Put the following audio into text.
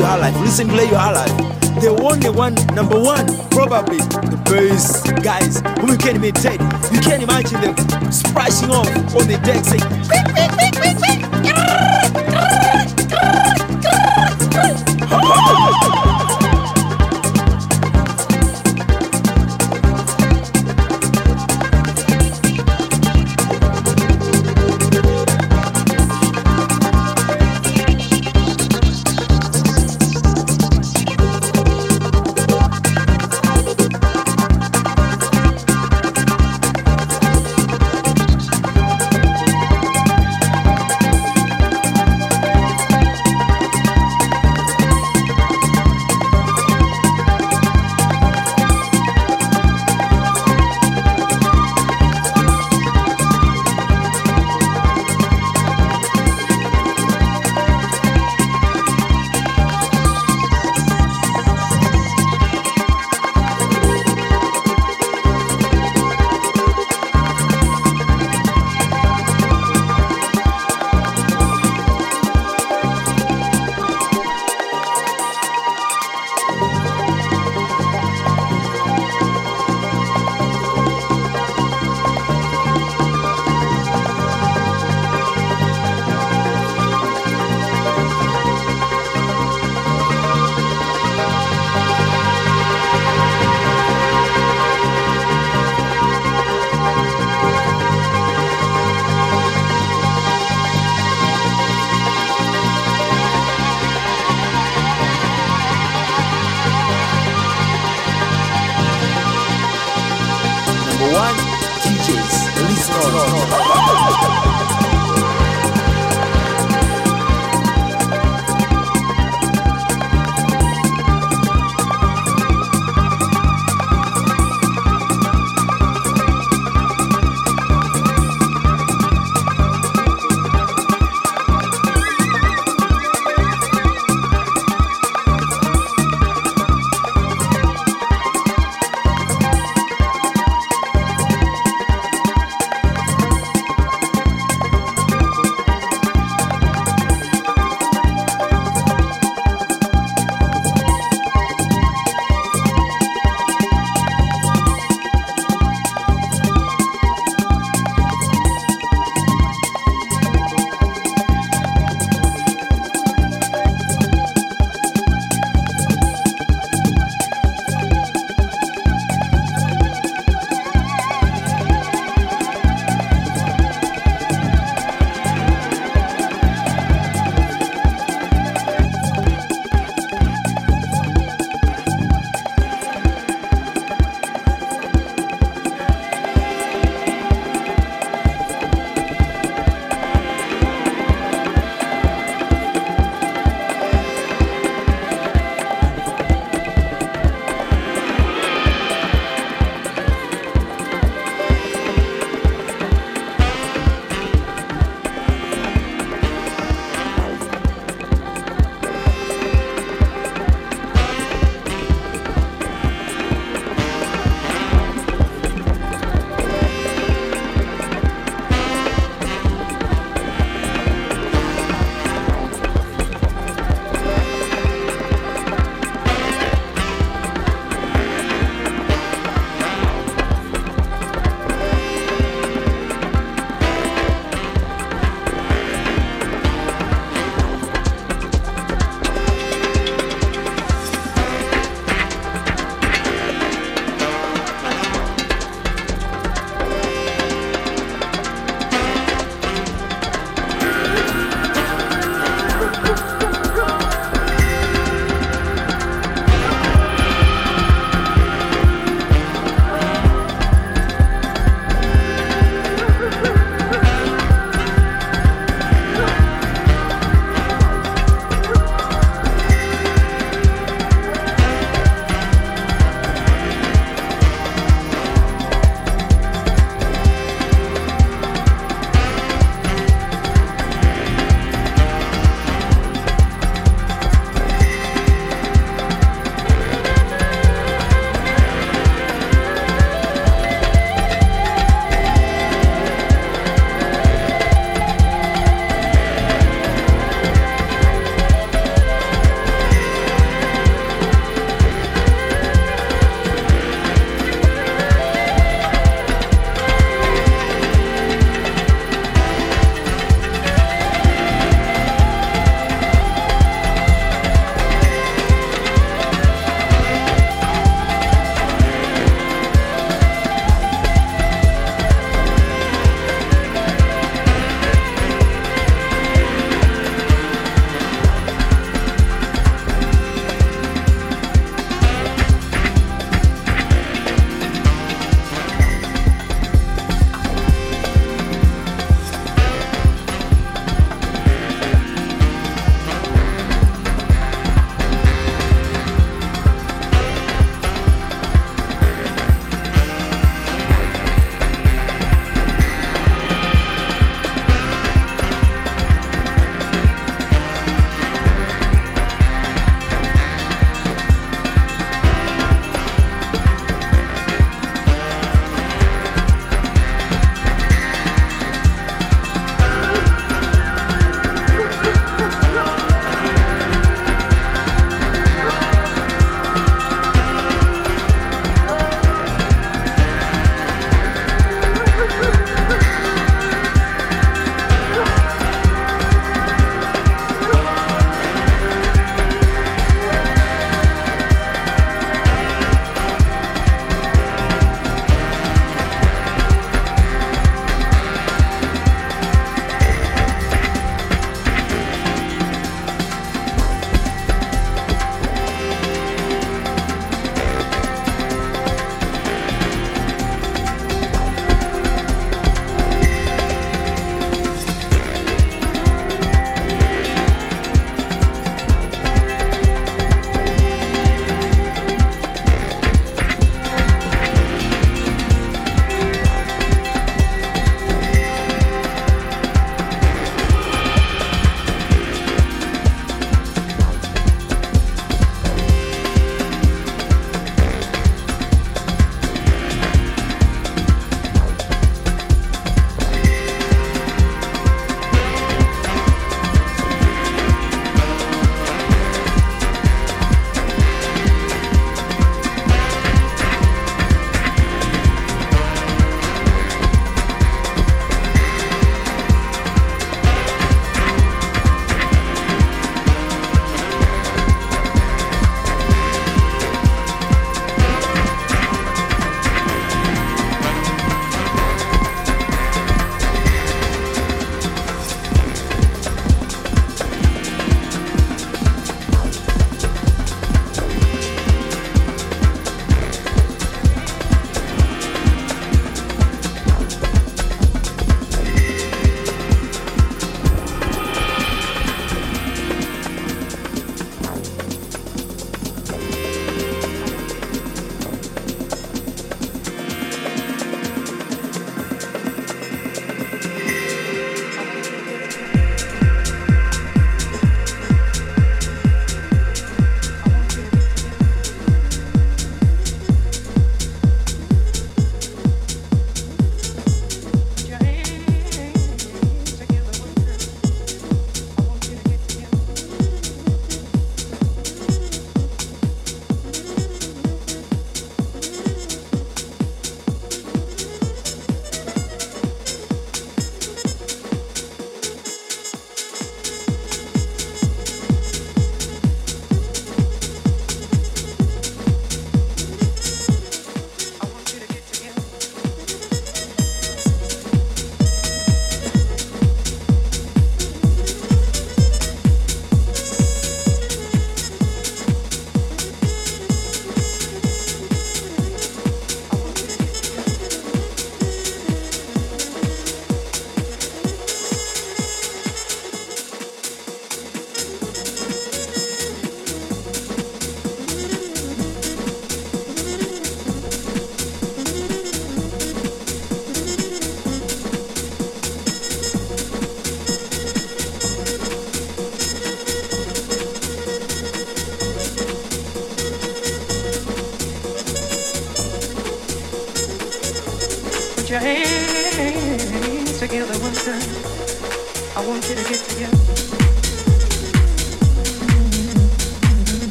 Your. Listen, play your life. The only one, number one, probably the best guys whom you can't imitate. You can't imagine them splashing off on the deck saying, quick, quick, quick, quick, quick. Number